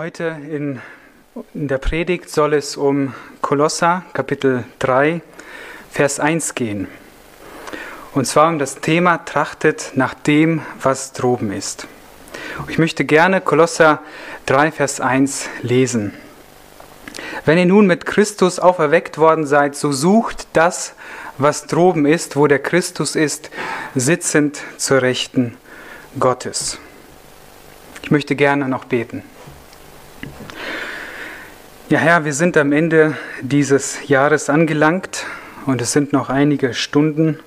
Heute in, in, der Predigt soll es um Kolosser Kapitel 3, Vers 1 gehen. Und zwar um das Thema Trachtet nach dem, was droben ist. Ich möchte gerne Kolosser 3, Vers 1 lesen. Wenn ihr nun mit Christus auferweckt worden seid, so sucht das, was droben ist, wo der Christus ist, sitzend zur Rechten Gottes. Ich möchte gerne noch beten. Ja, Herr, wir sind am Ende dieses Jahres angelangt und es sind noch einige Stunden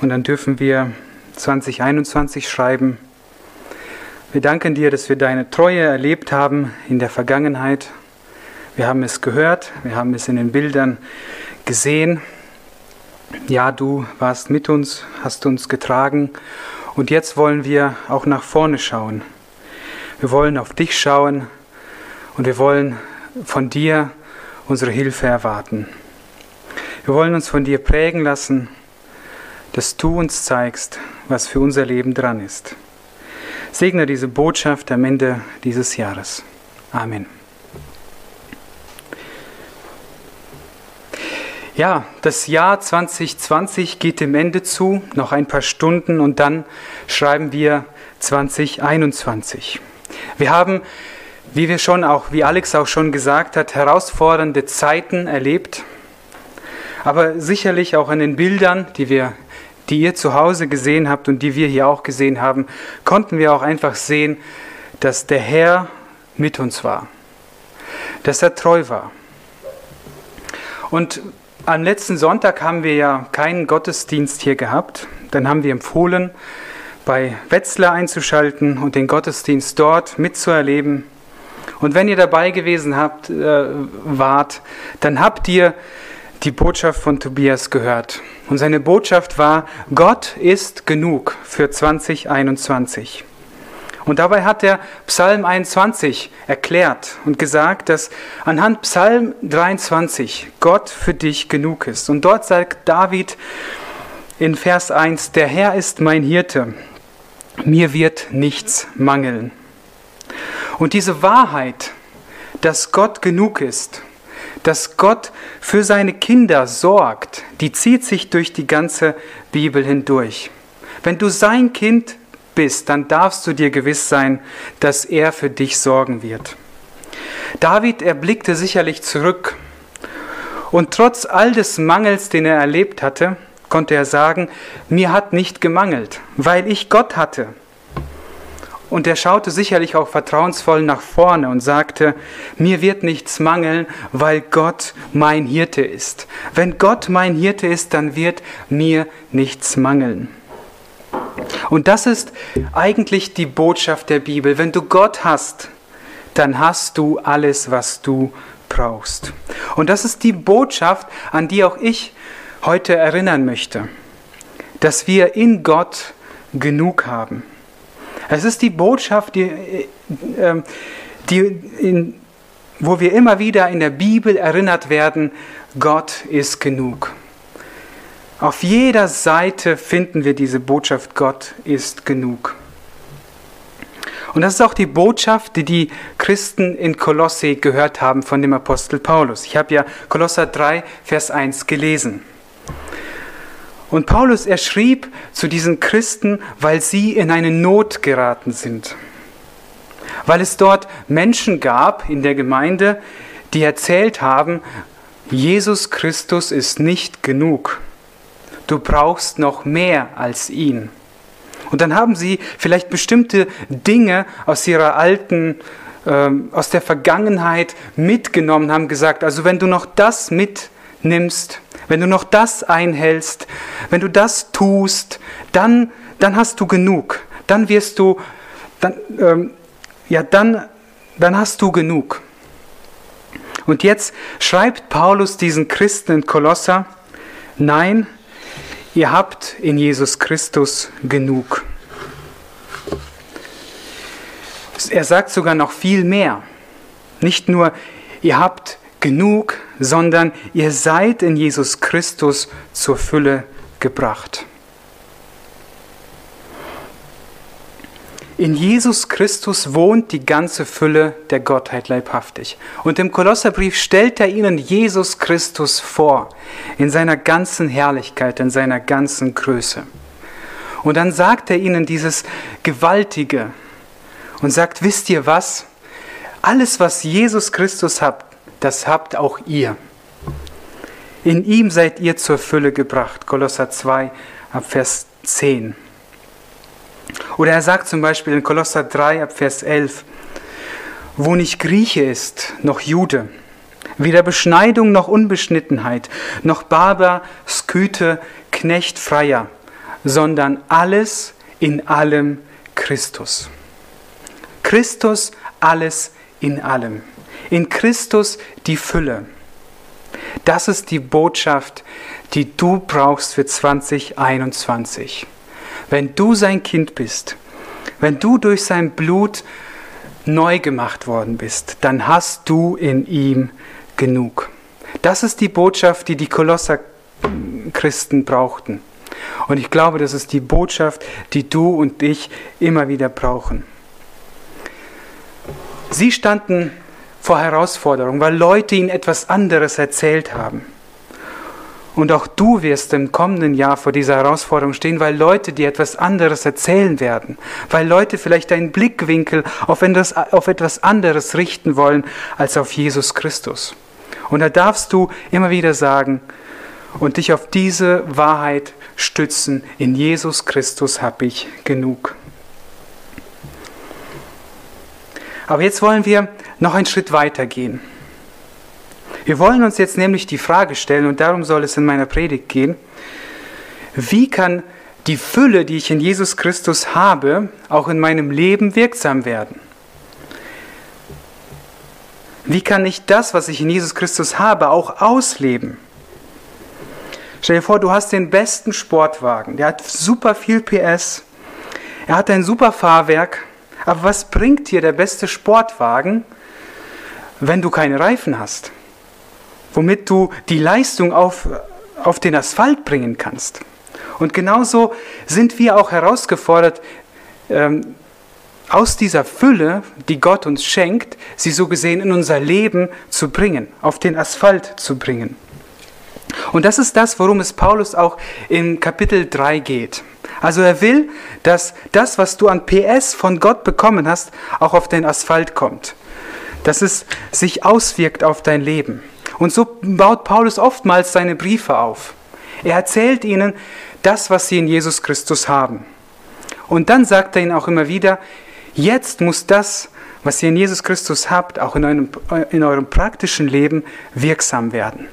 und dann dürfen wir 2021 schreiben. Wir danken dir, dass wir deine Treue erlebt haben in der Vergangenheit. Wir haben es gehört, wir haben es in den Bildern gesehen. Ja, du warst mit uns, hast uns getragen und jetzt wollen wir auch nach vorne schauen. Wir wollen auf dich schauen und wir wollen von dir unsere Hilfe erwarten. Wir wollen uns von dir prägen lassen, dass du uns zeigst, was für unser Leben dran ist. Segne diese Botschaft am Ende dieses Jahres. Amen. Ja, das Jahr 2020 geht dem Ende zu, noch ein paar Stunden und dann schreiben wir 2021. Wir haben wie wir schon auch, wie Alex auch schon gesagt hat, herausfordernde Zeiten erlebt, aber sicherlich auch an den Bildern, die wir, die ihr zu Hause gesehen habt und die wir hier auch gesehen haben, konnten wir auch einfach sehen, dass der Herr mit uns war, dass er treu war. Und am letzten Sonntag haben wir ja keinen Gottesdienst hier gehabt. Dann haben wir empfohlen, bei Wetzlar einzuschalten und den Gottesdienst dort mitzuerleben. Und wenn ihr dabei gewesen habt, äh, wart, dann habt ihr die Botschaft von Tobias gehört. Und seine Botschaft war, Gott ist genug für 2021. Und dabei hat er Psalm 21 erklärt und gesagt, dass anhand Psalm 23 Gott für dich genug ist. Und dort sagt David in Vers 1, der Herr ist mein Hirte, mir wird nichts mangeln. Und diese Wahrheit, dass Gott genug ist, dass Gott für seine Kinder sorgt, die zieht sich durch die ganze Bibel hindurch. Wenn du sein Kind bist, dann darfst du dir gewiss sein, dass er für dich sorgen wird. David erblickte sicherlich zurück und trotz all des Mangels, den er erlebt hatte, konnte er sagen, mir hat nicht gemangelt, weil ich Gott hatte. Und er schaute sicherlich auch vertrauensvoll nach vorne und sagte, mir wird nichts mangeln, weil Gott mein Hirte ist. Wenn Gott mein Hirte ist, dann wird mir nichts mangeln. Und das ist eigentlich die Botschaft der Bibel. Wenn du Gott hast, dann hast du alles, was du brauchst. Und das ist die Botschaft, an die auch ich heute erinnern möchte, dass wir in Gott genug haben. Es ist die Botschaft, die, äh, ähm, die in, wo wir immer wieder in der Bibel erinnert werden, Gott ist genug. Auf jeder Seite finden wir diese Botschaft, Gott ist genug. Und das ist auch die Botschaft, die die Christen in Kolosse gehört haben von dem Apostel Paulus. Ich habe ja Kolosser 3, Vers 1 gelesen. Und Paulus, er schrieb zu diesen Christen, weil sie in eine Not geraten sind. Weil es dort Menschen gab in der Gemeinde, die erzählt haben, Jesus Christus ist nicht genug. Du brauchst noch mehr als ihn. Und dann haben sie vielleicht bestimmte Dinge aus ihrer alten, äh, aus der Vergangenheit mitgenommen, haben gesagt, also wenn du noch das mitnimmst, wenn du noch das einhältst, wenn du das tust, dann, dann hast du genug. Dann wirst du, dann, ähm, ja, dann, dann hast du genug. Und jetzt schreibt Paulus diesen Christen in Kolosser, nein, ihr habt in Jesus Christus genug. Er sagt sogar noch viel mehr. Nicht nur, ihr habt genug, sondern ihr seid in Jesus Christus zur Fülle gebracht. In Jesus Christus wohnt die ganze Fülle der Gottheit leibhaftig. Und im Kolosserbrief stellt er ihnen Jesus Christus vor, in seiner ganzen Herrlichkeit, in seiner ganzen Größe. Und dann sagt er ihnen dieses Gewaltige und sagt, wisst ihr was? Alles, was Jesus Christus habt, das habt auch ihr. In ihm seid ihr zur Fülle gebracht. Kolosser 2 ab Vers 10. Oder er sagt zum Beispiel in Kolosser 3 ab Vers 11, wo nicht Grieche ist, noch Jude, weder Beschneidung noch Unbeschnittenheit, noch Barber, Skythe, Knecht, Freier, sondern alles in allem Christus. Christus alles in allem. In Christus die Fülle. Das ist die Botschaft, die du brauchst für 2021. Wenn du sein Kind bist, wenn du durch sein Blut neu gemacht worden bist, dann hast du in ihm genug. Das ist die Botschaft, die die Kolosser Christen brauchten. Und ich glaube, das ist die Botschaft, die du und ich immer wieder brauchen. Sie standen vor Herausforderungen, weil Leute ihnen etwas anderes erzählt haben. Und auch du wirst im kommenden Jahr vor dieser Herausforderung stehen, weil Leute dir etwas anderes erzählen werden, weil Leute vielleicht deinen Blickwinkel auf etwas, auf etwas anderes richten wollen als auf Jesus Christus. Und da darfst du immer wieder sagen und dich auf diese Wahrheit stützen, in Jesus Christus habe ich genug. Aber jetzt wollen wir noch einen Schritt weiter gehen. Wir wollen uns jetzt nämlich die Frage stellen, und darum soll es in meiner Predigt gehen, wie kann die Fülle, die ich in Jesus Christus habe, auch in meinem Leben wirksam werden? Wie kann ich das, was ich in Jesus Christus habe, auch ausleben? Stell dir vor, du hast den besten Sportwagen, der hat super viel PS, er hat ein super Fahrwerk, aber was bringt dir der beste Sportwagen, wenn du keine Reifen hast? Womit du die Leistung auf, auf den Asphalt bringen kannst. Und genauso sind wir auch herausgefordert, ähm, aus dieser Fülle, die Gott uns schenkt, sie so gesehen in unser Leben zu bringen, auf den Asphalt zu bringen. Und das ist das, worum es Paulus auch in Kapitel 3 geht. Also er will, dass das, was du an PS von Gott bekommen hast, auch auf den Asphalt kommt. Dass es sich auswirkt auf dein Leben. Und so baut Paulus oftmals seine Briefe auf. Er erzählt ihnen das, was sie in Jesus Christus haben. Und dann sagt er ihnen auch immer wieder, jetzt muss das, was ihr in Jesus Christus habt, auch in eurem, in eurem praktischen Leben wirksam werden.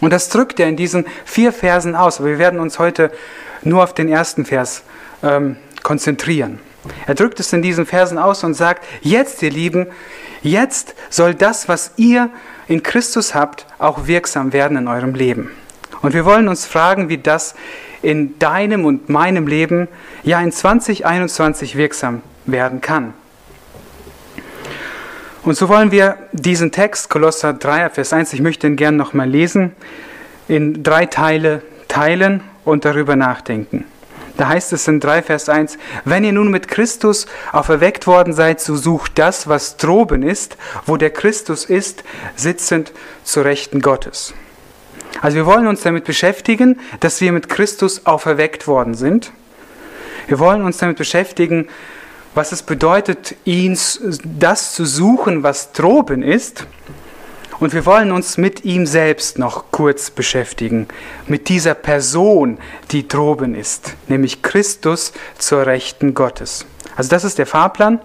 Und das drückt er in diesen vier Versen aus. Aber wir werden uns heute nur auf den ersten Vers ähm, konzentrieren. Er drückt es in diesen Versen aus und sagt, jetzt ihr Lieben, jetzt soll das, was ihr in Christus habt, auch wirksam werden in eurem Leben. Und wir wollen uns fragen, wie das in deinem und meinem Leben ja in 2021 wirksam werden kann. Und so wollen wir diesen Text, Kolosser 3, Vers 1, ich möchte ihn gerne nochmal lesen, in drei Teile teilen und darüber nachdenken. Da heißt es in 3 Vers 1, wenn ihr nun mit Christus auferweckt worden seid, so sucht das, was droben ist, wo der Christus ist, sitzend zur Rechten Gottes. Also wir wollen uns damit beschäftigen, dass wir mit Christus auferweckt worden sind. Wir wollen uns damit beschäftigen, was es bedeutet, ihn das zu suchen, was droben ist. Und wir wollen uns mit ihm selbst noch kurz beschäftigen, mit dieser Person, die droben ist, nämlich Christus zur Rechten Gottes. Also das ist der Fahrplan.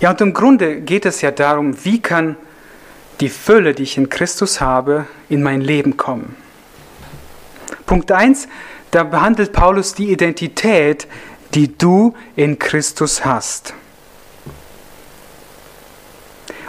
Ja, und im Grunde geht es ja darum, wie kann die Fülle, die ich in Christus habe, in mein Leben kommen. Punkt 1, da behandelt Paulus die Identität, die du in Christus hast.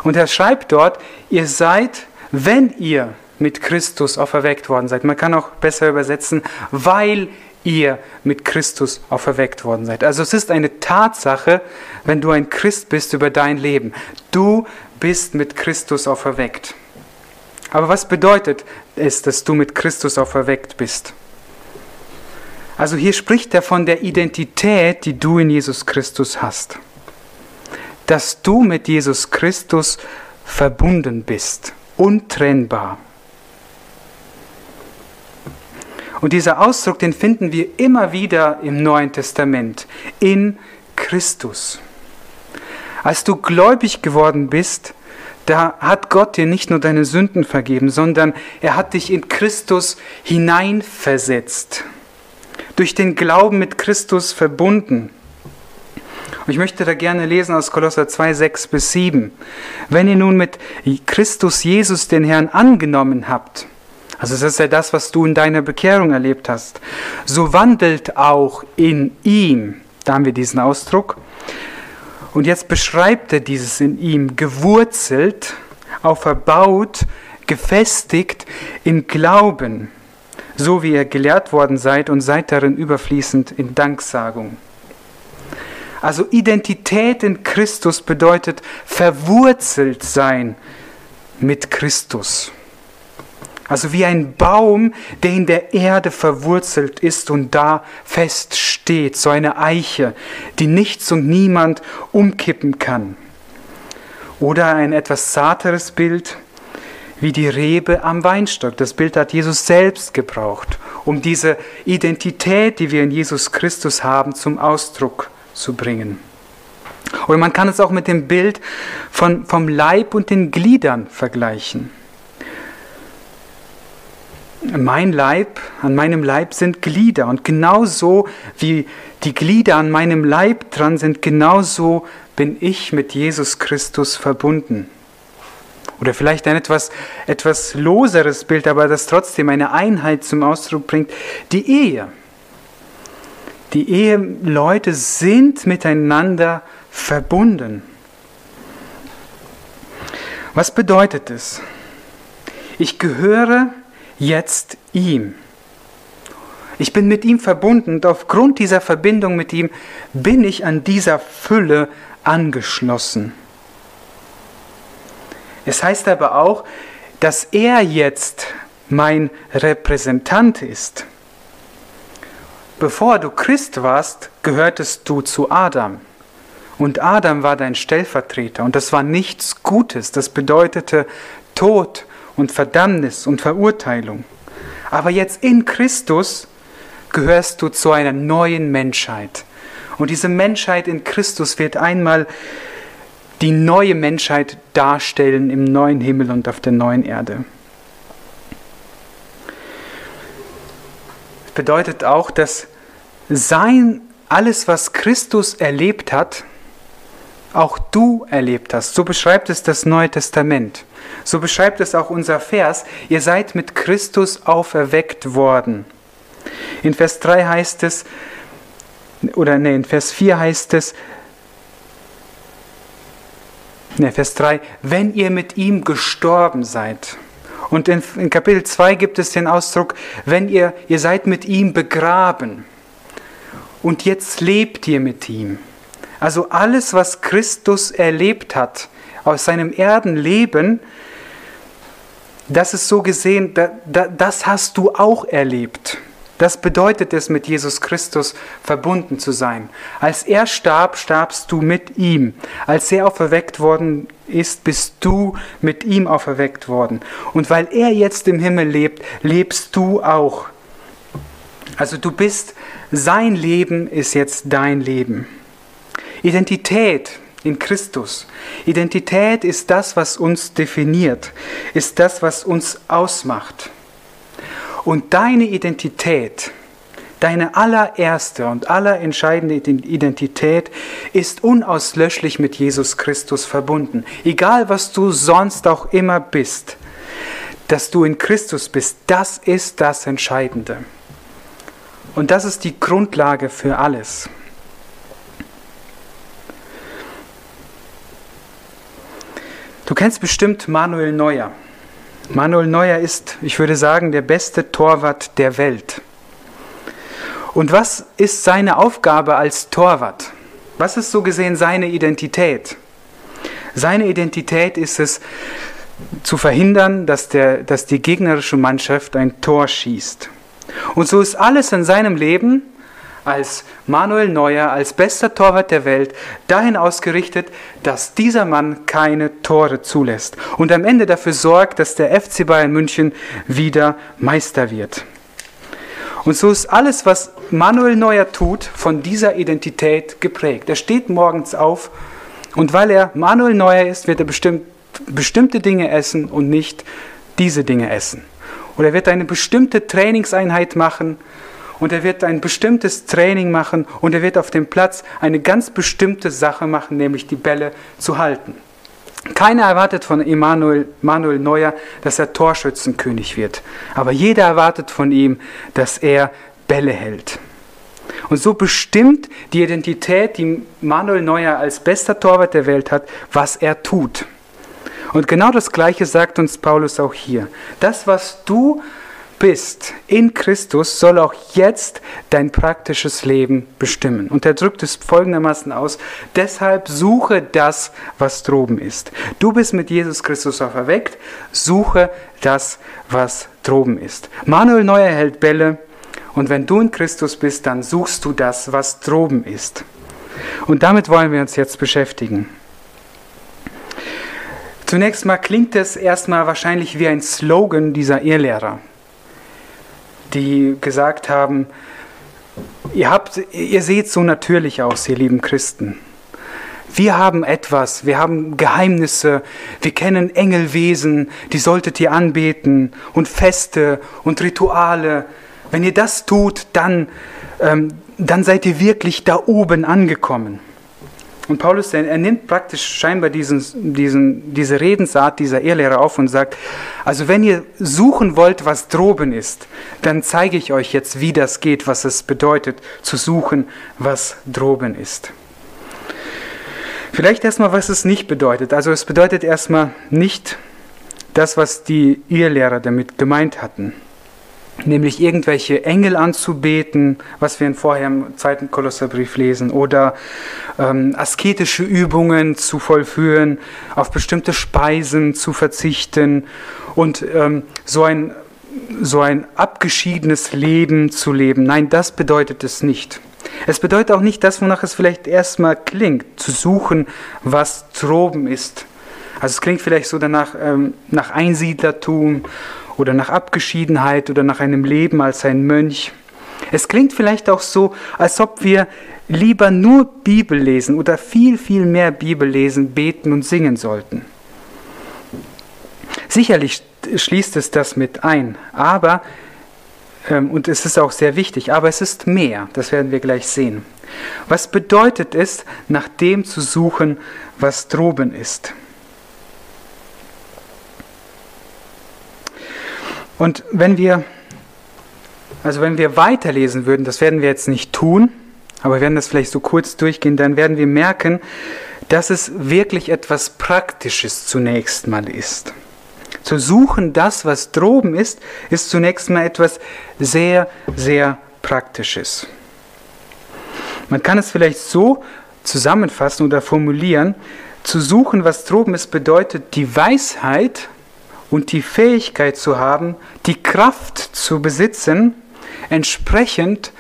Und er schreibt dort, ihr seid, wenn ihr mit Christus auferweckt worden seid. Man kann auch besser übersetzen, weil ihr mit Christus auferweckt worden seid. Also es ist eine Tatsache, wenn du ein Christ bist über dein Leben. Du bist mit Christus auferweckt. Aber was bedeutet es, dass du mit Christus auferweckt bist? Also hier spricht er von der Identität, die du in Jesus Christus hast. Dass du mit Jesus Christus verbunden bist, untrennbar. Und dieser Ausdruck, den finden wir immer wieder im Neuen Testament, in Christus. Als du gläubig geworden bist, da hat Gott dir nicht nur deine Sünden vergeben, sondern er hat dich in Christus hineinversetzt, durch den Glauben mit Christus verbunden. Und ich möchte da gerne lesen aus Kolosser 2, 6 bis 7. Wenn ihr nun mit Christus Jesus den Herrn angenommen habt, also das ist ja das, was du in deiner Bekehrung erlebt hast. So wandelt auch in ihm. Da haben wir diesen Ausdruck. Und jetzt beschreibt er dieses in ihm, gewurzelt, auferbaut, gefestigt im Glauben, so wie ihr gelehrt worden seid und seid darin überfließend in Danksagung. Also Identität in Christus bedeutet verwurzelt sein mit Christus. Also wie ein Baum, der in der Erde verwurzelt ist und da fest steht, so eine Eiche, die nichts und niemand umkippen kann. Oder ein etwas zarteres Bild, wie die Rebe am Weinstock. Das Bild hat Jesus selbst gebraucht, um diese Identität, die wir in Jesus Christus haben, zum Ausdruck zu bringen. Oder man kann es auch mit dem Bild von, vom Leib und den Gliedern vergleichen mein Leib, an meinem Leib sind Glieder und genauso wie die Glieder an meinem Leib dran sind, genauso bin ich mit Jesus Christus verbunden. Oder vielleicht ein etwas, etwas loseres Bild, aber das trotzdem eine Einheit zum Ausdruck bringt, die Ehe. Die Eheleute sind miteinander verbunden. Was bedeutet es? Ich gehöre jetzt ihm. Ich bin mit ihm verbunden und aufgrund dieser Verbindung mit ihm bin ich an dieser Fülle angeschlossen. Es heißt aber auch, dass er jetzt mein Repräsentant ist. Bevor du Christ warst, gehörtest du zu Adam. Und Adam war dein Stellvertreter. Und das war nichts Gutes. Das bedeutete Tod und Verdammnis und Verurteilung. Aber jetzt in Christus gehörst du zu einer neuen Menschheit. Und diese Menschheit in Christus wird einmal die neue Menschheit darstellen im neuen Himmel und auf der neuen Erde. Das bedeutet auch, dass sein, alles, was Christus erlebt hat, auch du erlebt hast. So beschreibt es das Neue Testament. So beschreibt es auch unser Vers. Ihr seid mit Christus auferweckt worden. In Vers 3 heißt es, oder nee, in Vers 4 heißt es, ne, Vers 3, wenn ihr mit ihm gestorben seid. Und in, in Kapitel 2 gibt es den Ausdruck, wenn ihr, ihr seid mit ihm begraben. Und jetzt lebt ihr mit ihm. Also alles, was Christus erlebt hat aus seinem Erdenleben, das ist so gesehen, da, da, das hast du auch erlebt. Das bedeutet es, mit Jesus Christus verbunden zu sein. Als er starb, starbst du mit ihm. Als er auferweckt worden ist, bist du mit ihm auferweckt worden. Und weil er jetzt im Himmel lebt, lebst du auch. Also du bist, sein Leben ist jetzt dein Leben. Identität in Christus. Identität ist das, was uns definiert, ist das, was uns ausmacht. Und deine Identität, deine allererste und allerentscheidende Identität ist unauslöschlich mit Jesus Christus verbunden. Egal, was du sonst auch immer bist, dass du in Christus bist, das ist das Entscheidende. Und das ist die Grundlage für alles. Du kennst bestimmt Manuel Neuer. Manuel Neuer ist, ich würde sagen, der beste Torwart der Welt. Und was ist seine Aufgabe als Torwart? Was ist so gesehen seine Identität? Seine Identität ist es, zu verhindern, dass, der, dass die gegnerische Mannschaft ein Tor schießt. Und so ist alles in seinem Leben als Manuel Neuer, als bester Torwart der Welt, dahin ausgerichtet, dass dieser Mann keine Tore zulässt und am Ende dafür sorgt, dass der FC Bayern München wieder Meister wird. Und so ist alles, was Manuel Neuer tut, von dieser Identität geprägt. Er steht morgens auf und weil er Manuel Neuer ist, wird er bestimmt, bestimmte Dinge essen und nicht diese Dinge essen. Oder er wird eine bestimmte Trainingseinheit machen und er wird ein bestimmtes Training machen und er wird auf dem Platz eine ganz bestimmte Sache machen, nämlich die Bälle zu halten. Keiner erwartet von Emanuel, Manuel Neuer, dass er Torschützenkönig wird. Aber jeder erwartet von ihm, dass er Bälle hält. Und so bestimmt die Identität, die Manuel Neuer als bester Torwart der Welt hat, was er tut. Und genau das Gleiche sagt uns Paulus auch hier. Das, was du bist in Christus, soll auch jetzt dein praktisches Leben bestimmen. Und er drückt es folgendermaßen aus, deshalb suche das, was droben ist. Du bist mit Jesus Christus auferweckt, suche das, was droben ist. Manuel Neuer hält Bälle und wenn du in Christus bist, dann suchst du das, was droben ist. Und damit wollen wir uns jetzt beschäftigen. Zunächst mal klingt es erstmal wahrscheinlich wie ein Slogan dieser Irrlehrer die gesagt haben, ihr, habt, ihr seht so natürlich aus, ihr lieben Christen. Wir haben etwas, wir haben Geheimnisse, wir kennen Engelwesen, die solltet ihr anbeten und Feste und Rituale. Wenn ihr das tut, dann, ähm, dann seid ihr wirklich da oben angekommen. Und Paulus, er, nimmt praktisch scheinbar diesen, diesen, diese Redensart dieser Ehrlehrer auf und sagt, also wenn ihr suchen wollt, was droben ist, dann zeige ich euch jetzt, wie das geht, was es bedeutet, zu suchen, was droben ist. Vielleicht erstmal, was es nicht bedeutet. Also es bedeutet erstmal nicht das, was die Irrlehrer damit gemeint hatten nämlich irgendwelche Engel anzubeten, was wir in vorher im zweiten Kolosserbrief lesen, oder ähm, asketische Übungen zu vollführen, auf bestimmte Speisen zu verzichten und ähm, so ein so ein abgeschiedenes Leben zu leben. Nein, das bedeutet es nicht. Es bedeutet auch nicht das, wonach es vielleicht erstmal klingt, zu suchen, was droben ist. Also es klingt vielleicht so danach ähm, nach Einsiedlertum oder nach Abgeschiedenheit oder nach einem Leben als ein Mönch. Es klingt vielleicht auch so, als ob wir lieber nur Bibel lesen oder viel, viel mehr Bibel lesen, beten und singen sollten. Sicherlich schließt es das mit ein, aber, ähm, und es ist auch sehr wichtig, aber es ist mehr, das werden wir gleich sehen. Was bedeutet es, nach dem zu suchen, was droben ist? Und wenn wir, also wenn wir weiterlesen würden, das werden wir jetzt nicht tun, aber wir werden das vielleicht so kurz durchgehen, dann werden wir merken, dass es wirklich etwas Praktisches zunächst mal ist. Zu suchen, das, was droben ist, ist zunächst mal etwas sehr, sehr Praktisches. Man kann es vielleicht so zusammenfassen oder formulieren, zu suchen, was droben ist, bedeutet die Weisheit und die Fähigkeit zu haben, die Kraft zu besitzen, entsprechend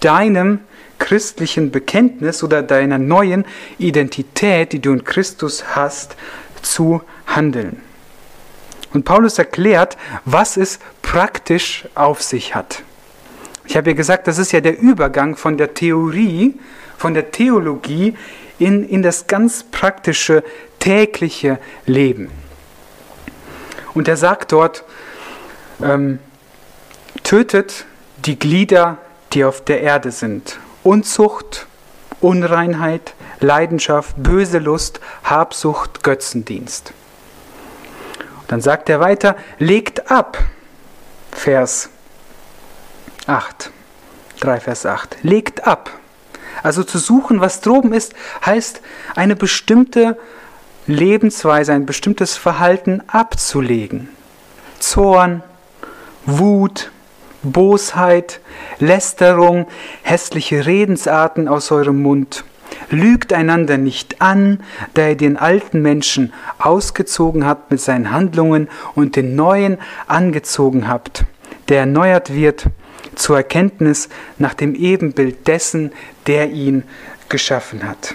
deinem christlichen Bekenntnis oder deiner neuen Identität, die du in Christus hast, zu handeln. Und Paulus erklärt, was es praktisch auf sich hat. Ich habe ja gesagt, das ist ja der Übergang von der Theorie, von der Theologie in, in das ganz praktische tägliche Leben. Und er sagt dort, ähm, tötet die Glieder, die auf der Erde sind. Unzucht, Unreinheit, Leidenschaft, böse Lust, Habsucht, Götzendienst. Und dann sagt er weiter, legt ab. Vers 8. 3 Vers 8. Legt ab. Also zu suchen, was droben ist, heißt eine bestimmte Lebensweise, ein bestimmtes Verhalten abzulegen. Zorn, Wut, Bosheit, Lästerung, hässliche Redensarten aus eurem Mund. Lügt einander nicht an, da ihr den alten Menschen ausgezogen habt mit seinen Handlungen und den neuen angezogen habt, der erneuert wird zur Erkenntnis nach dem Ebenbild dessen, der ihn geschaffen hat.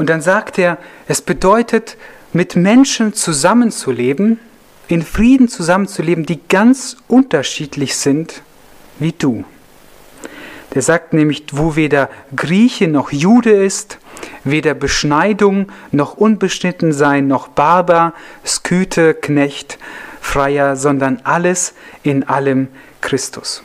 Und dann sagt er, es bedeutet, mit Menschen zusammenzuleben, in Frieden zusammenzuleben, die ganz unterschiedlich sind wie du. Der sagt nämlich, wo weder Grieche noch Jude ist, weder Beschneidung noch unbeschnitten sein, noch Barbar, Sküte, Knecht, Freier, sondern alles in allem Christus.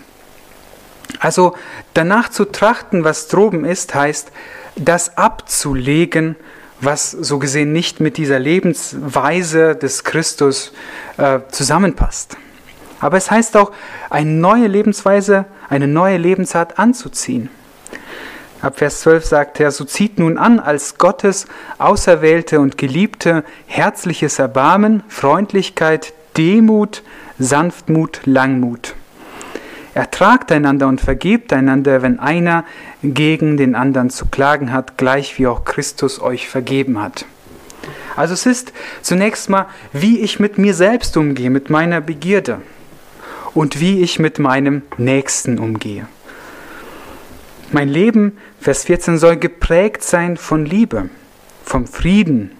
Also danach zu trachten, was droben ist, heißt, das abzulegen, was so gesehen nicht mit dieser Lebensweise des Christus äh, zusammenpasst. Aber es heißt auch, eine neue Lebensweise, eine neue Lebensart anzuziehen. Ab Vers 12 sagt er, so zieht nun an als Gottes auserwählte und geliebte herzliches Erbarmen, Freundlichkeit, Demut, Sanftmut, Langmut. Ertragt einander und vergebt einander, wenn einer gegen den anderen zu klagen hat, gleich wie auch Christus euch vergeben hat. Also es ist zunächst mal, wie ich mit mir selbst umgehe, mit meiner Begierde und wie ich mit meinem Nächsten umgehe. Mein Leben, Vers 14, soll geprägt sein von Liebe, vom Frieden.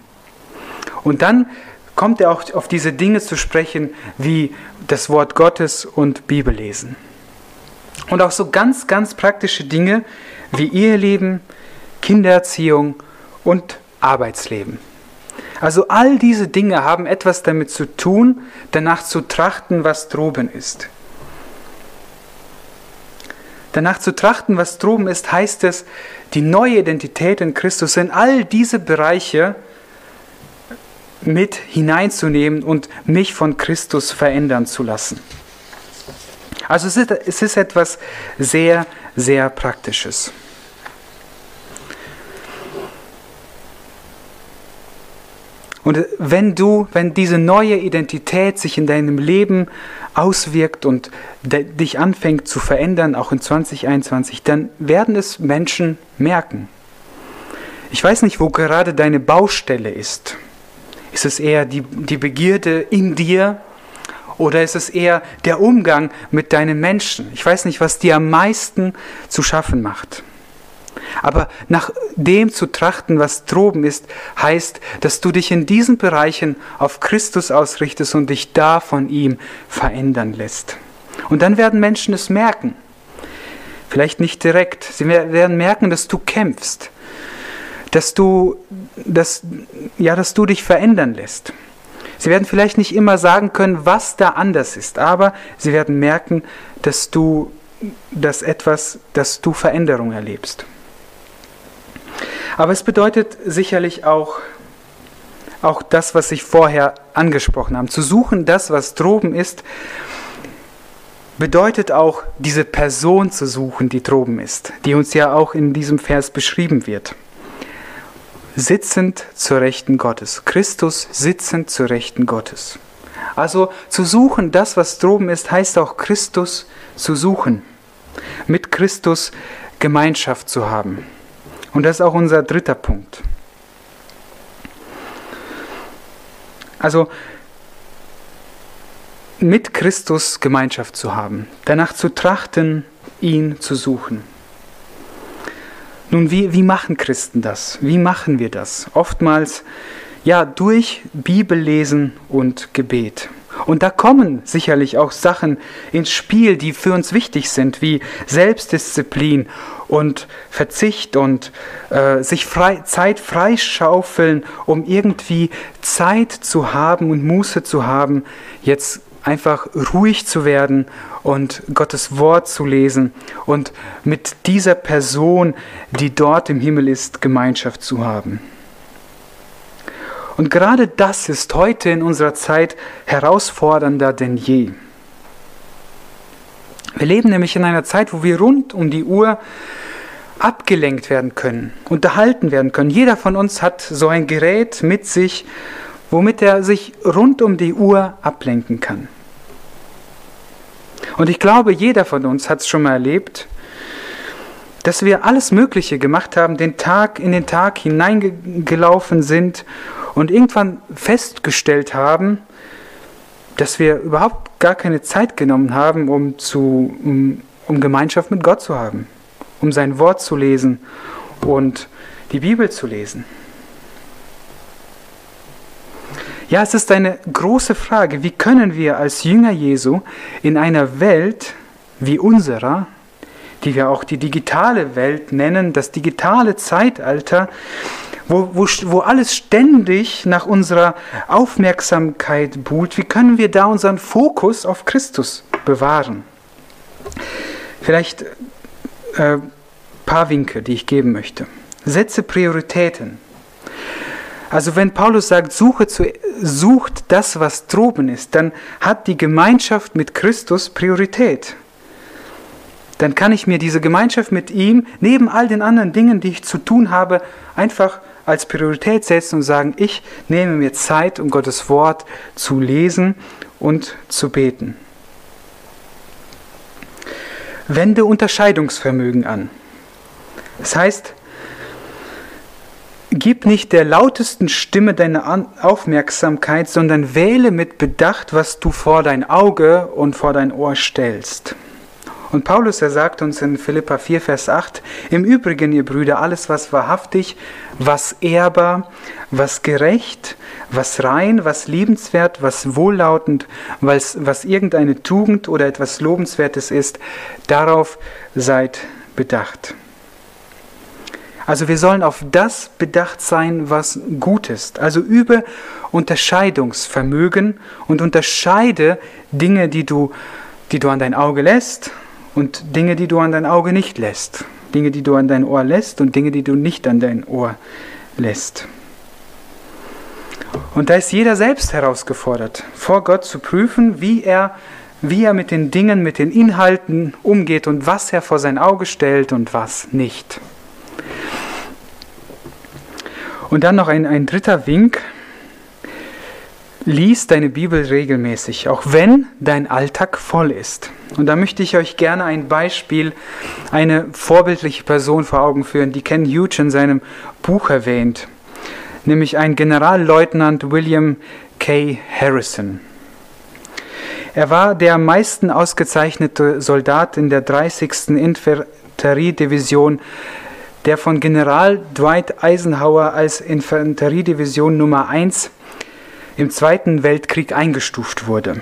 Und dann kommt er auch auf diese Dinge zu sprechen, wie das Wort Gottes und Bibellesen. Und auch so ganz, ganz praktische Dinge wie Eheleben, Kindererziehung und Arbeitsleben. Also all diese Dinge haben etwas damit zu tun, danach zu trachten, was droben ist. Danach zu trachten, was droben ist, heißt es, die neue Identität in Christus in all diese Bereiche mit hineinzunehmen und mich von Christus verändern zu lassen. Also es ist, es ist etwas sehr, sehr Praktisches. Und wenn du, wenn diese neue Identität sich in deinem Leben auswirkt und dich anfängt zu verändern, auch in 2021, dann werden es Menschen merken. Ich weiß nicht, wo gerade deine Baustelle ist. Ist es eher die, die Begierde in dir oder ist es eher der Umgang mit deinen Menschen? Ich weiß nicht, was dir am meisten zu schaffen macht. Aber nach dem zu trachten, was droben ist, heißt, dass du dich in diesen Bereichen auf Christus ausrichtest und dich da von ihm verändern lässt. Und dann werden Menschen es merken. Vielleicht nicht direkt. Sie werden merken, dass du kämpfst. Dass du, dass, ja, dass du dich verändern lässt. Sie werden vielleicht nicht immer sagen können, was da anders ist, aber sie werden merken, dass du, dass etwas, dass du Veränderung erlebst. Aber es bedeutet sicherlich auch, auch das, was ich vorher angesprochen habe. Zu suchen, das, was droben ist, bedeutet auch, diese Person zu suchen, die droben ist, die uns ja auch in diesem Vers beschrieben wird. Sitzend zur Rechten Gottes. Christus sitzend zur Rechten Gottes. Also zu suchen, das, was droben ist, heißt auch Christus zu suchen. Mit Christus Gemeinschaft zu haben. Und das ist auch unser dritter Punkt. Also mit Christus Gemeinschaft zu haben, danach zu trachten, ihn zu suchen. Nun, wie, wie machen Christen das? Wie machen wir das? Oftmals ja durch Bibellesen und Gebet. Und da kommen sicherlich auch Sachen ins Spiel, die für uns wichtig sind, wie Selbstdisziplin und Verzicht und äh, sich frei, Zeit freischaufeln, um irgendwie Zeit zu haben und Muße zu haben, jetzt einfach ruhig zu werden und Gottes Wort zu lesen und mit dieser Person, die dort im Himmel ist, Gemeinschaft zu haben. Und gerade das ist heute in unserer Zeit herausfordernder denn je. Wir leben nämlich in einer Zeit, wo wir rund um die Uhr abgelenkt werden können, unterhalten werden können. Jeder von uns hat so ein Gerät mit sich, womit er sich rund um die Uhr ablenken kann. Und ich glaube, jeder von uns hat es schon mal erlebt, dass wir alles Mögliche gemacht haben, den Tag in den Tag hineingelaufen sind und irgendwann festgestellt haben, dass wir überhaupt gar keine Zeit genommen haben, um, zu, um, um Gemeinschaft mit Gott zu haben, um sein Wort zu lesen und die Bibel zu lesen. Ja, es ist eine große Frage, wie können wir als Jünger Jesu in einer Welt wie unserer, die wir auch die digitale Welt nennen, das digitale Zeitalter, wo, wo, wo alles ständig nach unserer Aufmerksamkeit buhlt, wie können wir da unseren Fokus auf Christus bewahren? Vielleicht ein äh, paar Winke, die ich geben möchte. Setze Prioritäten. Also wenn Paulus sagt, suche zu, sucht das, was droben ist, dann hat die Gemeinschaft mit Christus Priorität. Dann kann ich mir diese Gemeinschaft mit ihm neben all den anderen Dingen, die ich zu tun habe, einfach als Priorität setzen und sagen, ich nehme mir Zeit, um Gottes Wort zu lesen und zu beten. Wende Unterscheidungsvermögen an. Das heißt, Gib nicht der lautesten Stimme deine Aufmerksamkeit, sondern wähle mit Bedacht, was du vor dein Auge und vor dein Ohr stellst. Und Paulus, er sagt uns in Philippa 4, Vers 8, im Übrigen, ihr Brüder, alles, was wahrhaftig, was ehrbar, was gerecht, was rein, was liebenswert, was wohllautend, was, was irgendeine Tugend oder etwas Lobenswertes ist, darauf seid bedacht. Also wir sollen auf das bedacht sein, was gut ist. Also übe Unterscheidungsvermögen und unterscheide Dinge, die du, die du an dein Auge lässt und Dinge, die du an dein Auge nicht lässt. Dinge, die du an dein Ohr lässt und Dinge, die du nicht an dein Ohr lässt. Und da ist jeder selbst herausgefordert, vor Gott zu prüfen, wie er, wie er mit den Dingen, mit den Inhalten umgeht und was er vor sein Auge stellt und was nicht. Und dann noch ein, ein dritter Wink. Lies deine Bibel regelmäßig, auch wenn dein Alltag voll ist. Und da möchte ich euch gerne ein Beispiel, eine vorbildliche Person vor Augen führen, die Ken Hughes in seinem Buch erwähnt, nämlich ein Generalleutnant William K. Harrison. Er war der am meisten ausgezeichnete Soldat in der 30. Infanteriedivision der von General Dwight Eisenhower als Infanteriedivision Nummer 1 im Zweiten Weltkrieg eingestuft wurde.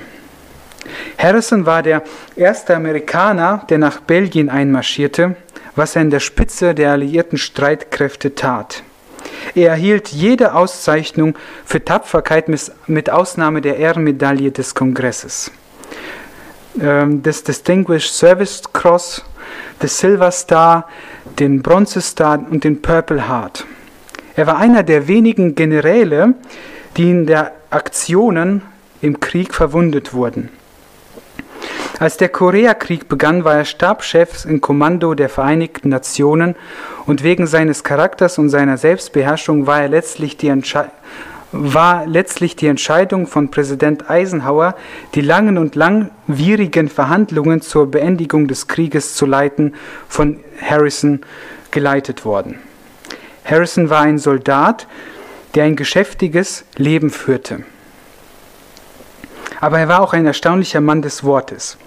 Harrison war der erste Amerikaner, der nach Belgien einmarschierte, was er in der Spitze der alliierten Streitkräfte tat. Er erhielt jede Auszeichnung für Tapferkeit mit Ausnahme der Ehrenmedaille des Kongresses, ähm, des Distinguished Service Cross, des Silver Star, den Bronze Star und den Purple Heart. Er war einer der wenigen Generäle, die in der Aktionen im Krieg verwundet wurden. Als der Koreakrieg begann, war er Stabschef im Kommando der Vereinigten Nationen und wegen seines Charakters und seiner Selbstbeherrschung war, er letztlich die war letztlich die Entscheidung von Präsident Eisenhower, die langen und langwierigen Verhandlungen zur Beendigung des Krieges zu leiten, von Harrison geleitet worden. Harrison war ein Soldat, der ein geschäftiges Leben führte. Aber er war auch ein erstaunlicher Mann des Wortes.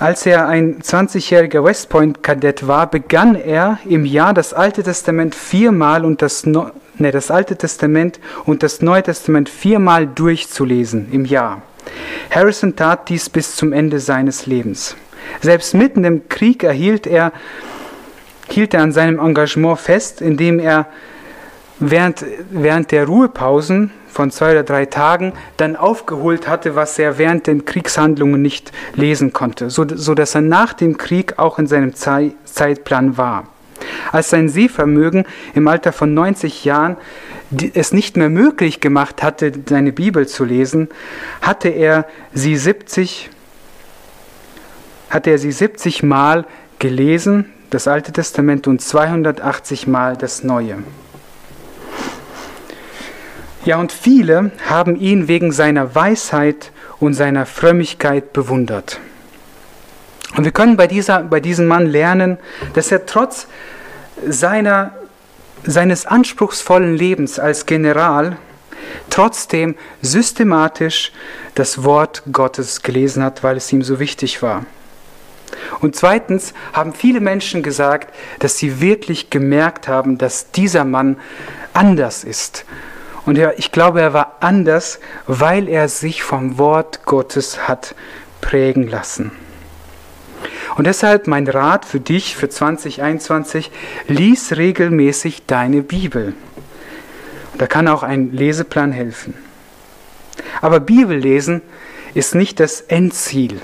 Als er ein 20-jähriger West Point-Kadett war, begann er im Jahr das Alte Testament viermal und das, ne, das Alte Testament und das Neue Testament viermal durchzulesen im Jahr. Harrison tat dies bis zum Ende seines Lebens. Selbst mitten im Krieg erhielt er, hielt er an seinem Engagement fest, indem er während, während der Ruhepausen von zwei oder drei Tagen dann aufgeholt hatte, was er während den Kriegshandlungen nicht lesen konnte, so, so dass er nach dem Krieg auch in seinem Zei Zeitplan war. Als sein Sehvermögen im Alter von 90 Jahren es nicht mehr möglich gemacht hatte, seine Bibel zu lesen, hatte er sie 70, hatte er sie 70 Mal gelesen, das Alte Testament, und 280 Mal das Neue. Ja, und viele haben ihn wegen seiner Weisheit und seiner Frömmigkeit bewundert. Und wir können bei, dieser, bei diesem Mann lernen, dass er trotz seiner, seines anspruchsvollen Lebens als General trotzdem systematisch das Wort Gottes gelesen hat, weil es ihm so wichtig war. Und zweitens haben viele Menschen gesagt, dass sie wirklich gemerkt haben, dass dieser Mann anders ist. Und er, ich glaube, er war anders, weil er sich vom Wort Gottes hat prägen lassen. Und deshalb mein Rat für dich für 2021, lies regelmäßig deine Bibel. Da kann auch ein Leseplan helfen. Aber Bibellesen ist nicht das Endziel.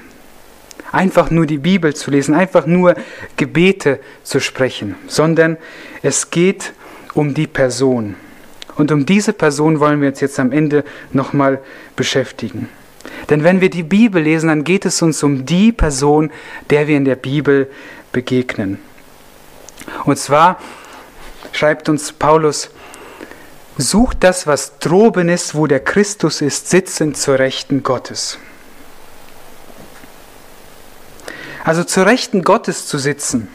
Einfach nur die Bibel zu lesen, einfach nur Gebete zu sprechen, sondern es geht um die Person. Und um diese Person wollen wir uns jetzt am Ende nochmal beschäftigen. Denn wenn wir die Bibel lesen, dann geht es uns um die Person, der wir in der Bibel begegnen. Und zwar schreibt uns Paulus, sucht das, was droben ist, wo der Christus ist, sitzend zur Rechten Gottes. Also zur Rechten Gottes zu sitzen,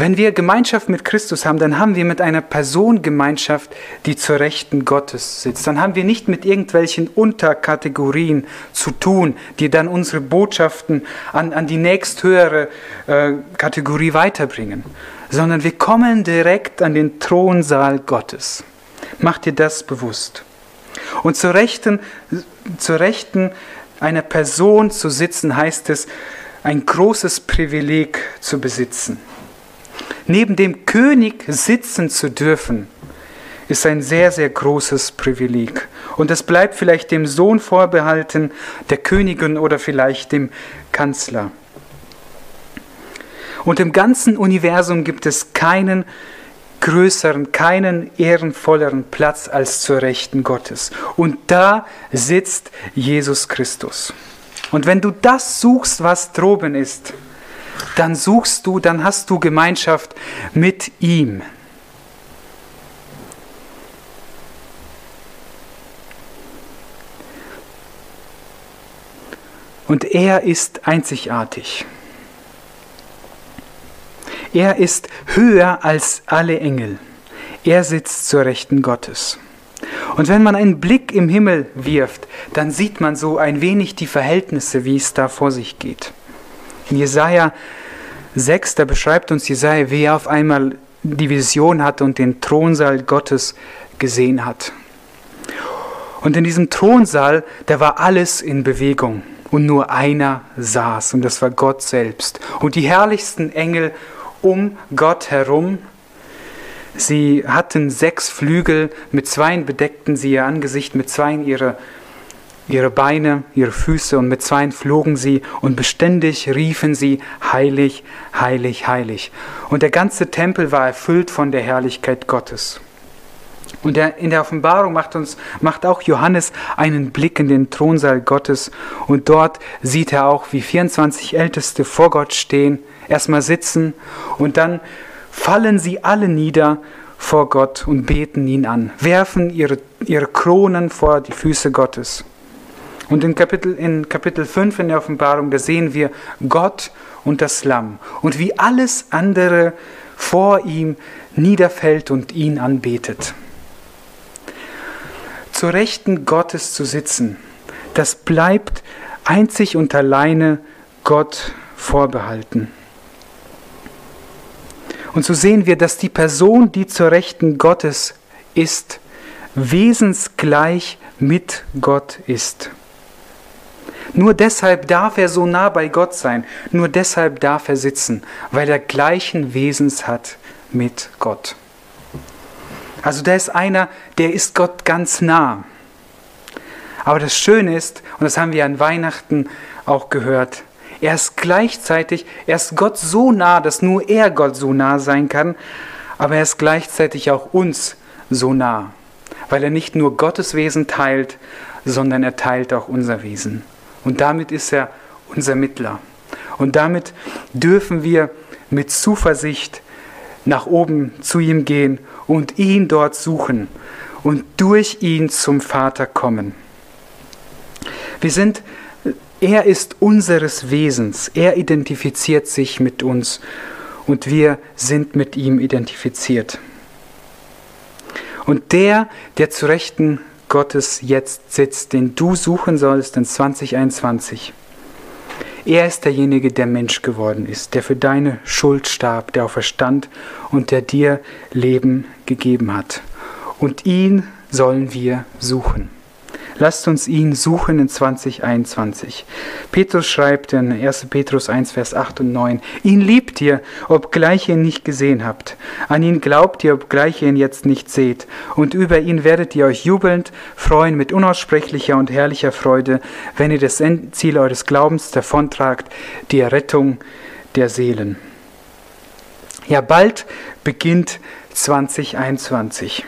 wenn wir Gemeinschaft mit Christus haben, dann haben wir mit einer Person Gemeinschaft, die zur Rechten Gottes sitzt. Dann haben wir nicht mit irgendwelchen Unterkategorien zu tun, die dann unsere Botschaften an, an die nächsthöhere äh, Kategorie weiterbringen, sondern wir kommen direkt an den Thronsaal Gottes. Mach dir das bewusst. Und zur Rechten, zur Rechten einer Person zu sitzen, heißt es, ein großes Privileg zu besitzen. Neben dem König sitzen zu dürfen, ist ein sehr, sehr großes Privileg. Und es bleibt vielleicht dem Sohn vorbehalten, der Königin oder vielleicht dem Kanzler. Und im ganzen Universum gibt es keinen größeren, keinen ehrenvolleren Platz als zur Rechten Gottes. Und da sitzt Jesus Christus. Und wenn du das suchst, was droben ist, dann suchst du, dann hast du Gemeinschaft mit ihm. Und er ist einzigartig. Er ist höher als alle Engel. Er sitzt zur Rechten Gottes. Und wenn man einen Blick im Himmel wirft, dann sieht man so ein wenig die Verhältnisse, wie es da vor sich geht. In Jesaja 6, da beschreibt uns Jesaja, wie er auf einmal die Vision hat und den Thronsaal Gottes gesehen hat. Und in diesem Thronsaal, da war alles in Bewegung und nur einer saß und das war Gott selbst. Und die herrlichsten Engel um Gott herum, sie hatten sechs Flügel, mit zweien bedeckten sie ihr Angesicht, mit zweien ihre ihre Beine, ihre Füße und mit zweien flogen sie und beständig riefen sie, heilig, heilig, heilig. Und der ganze Tempel war erfüllt von der Herrlichkeit Gottes. Und in der Offenbarung macht uns, macht auch Johannes einen Blick in den Thronsaal Gottes und dort sieht er auch, wie 24 Älteste vor Gott stehen, erstmal sitzen und dann fallen sie alle nieder vor Gott und beten ihn an, werfen ihre, ihre Kronen vor die Füße Gottes. Und in Kapitel, in Kapitel 5 in der Offenbarung, da sehen wir Gott und das Lamm und wie alles andere vor ihm niederfällt und ihn anbetet. Zur Rechten Gottes zu sitzen, das bleibt einzig und alleine Gott vorbehalten. Und so sehen wir, dass die Person, die zur Rechten Gottes ist, wesensgleich mit Gott ist. Nur deshalb darf er so nah bei Gott sein. Nur deshalb darf er sitzen, weil er gleichen Wesens hat mit Gott. Also da ist einer, der ist Gott ganz nah. Aber das Schöne ist, und das haben wir an Weihnachten auch gehört, er ist gleichzeitig, er ist Gott so nah, dass nur er Gott so nah sein kann, aber er ist gleichzeitig auch uns so nah, weil er nicht nur Gottes Wesen teilt, sondern er teilt auch unser Wesen. Und damit ist er unser Mittler. Und damit dürfen wir mit Zuversicht nach oben zu ihm gehen und ihn dort suchen und durch ihn zum Vater kommen. Wir sind, er ist unseres Wesens, er identifiziert sich mit uns und wir sind mit ihm identifiziert. Und der, der zu Rechten Gottes jetzt sitzt, den du suchen sollst in 2021, er ist derjenige, der Mensch geworden ist, der für deine Schuld starb, der auferstand und der dir Leben gegeben hat. Und ihn sollen wir suchen. Lasst uns ihn suchen in 2021. Petrus schreibt in 1. Petrus 1, Vers 8 und 9, ihn liebt ihr, obgleich ihr ihn nicht gesehen habt. An ihn glaubt ihr, obgleich ihr ihn jetzt nicht seht. Und über ihn werdet ihr euch jubelnd freuen mit unaussprechlicher und herrlicher Freude, wenn ihr das Endziel eures Glaubens davontragt, die Errettung der Seelen. Ja, bald beginnt 2021.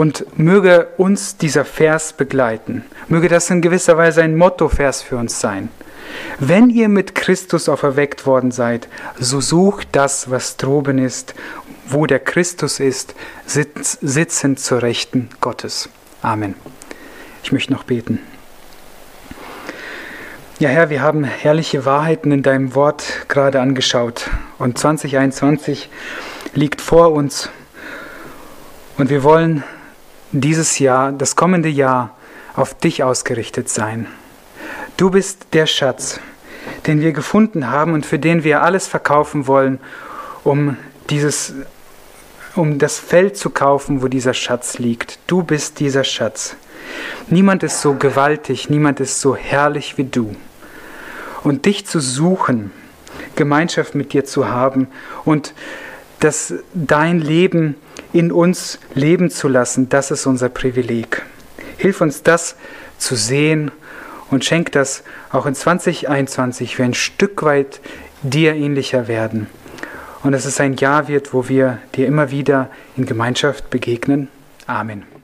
Und möge uns dieser Vers begleiten. Möge das in gewisser Weise ein Mottovers für uns sein. Wenn ihr mit Christus auferweckt worden seid, so sucht das, was droben ist, wo der Christus ist, sitz, sitzend zur Rechten Gottes. Amen. Ich möchte noch beten. Ja, Herr, wir haben herrliche Wahrheiten in deinem Wort gerade angeschaut. Und 2021 liegt vor uns. Und wir wollen dieses Jahr, das kommende Jahr auf dich ausgerichtet sein. Du bist der Schatz, den wir gefunden haben und für den wir alles verkaufen wollen, um dieses um das Feld zu kaufen, wo dieser Schatz liegt. Du bist dieser Schatz. Niemand ist so gewaltig, niemand ist so herrlich wie du. Und dich zu suchen, Gemeinschaft mit dir zu haben und dass dein Leben in uns leben zu lassen, das ist unser Privileg. Hilf uns das zu sehen und schenk das auch in 2021 wir ein Stück weit dir ähnlicher werden. Und dass es ein Jahr wird, wo wir dir immer wieder in Gemeinschaft begegnen. Amen.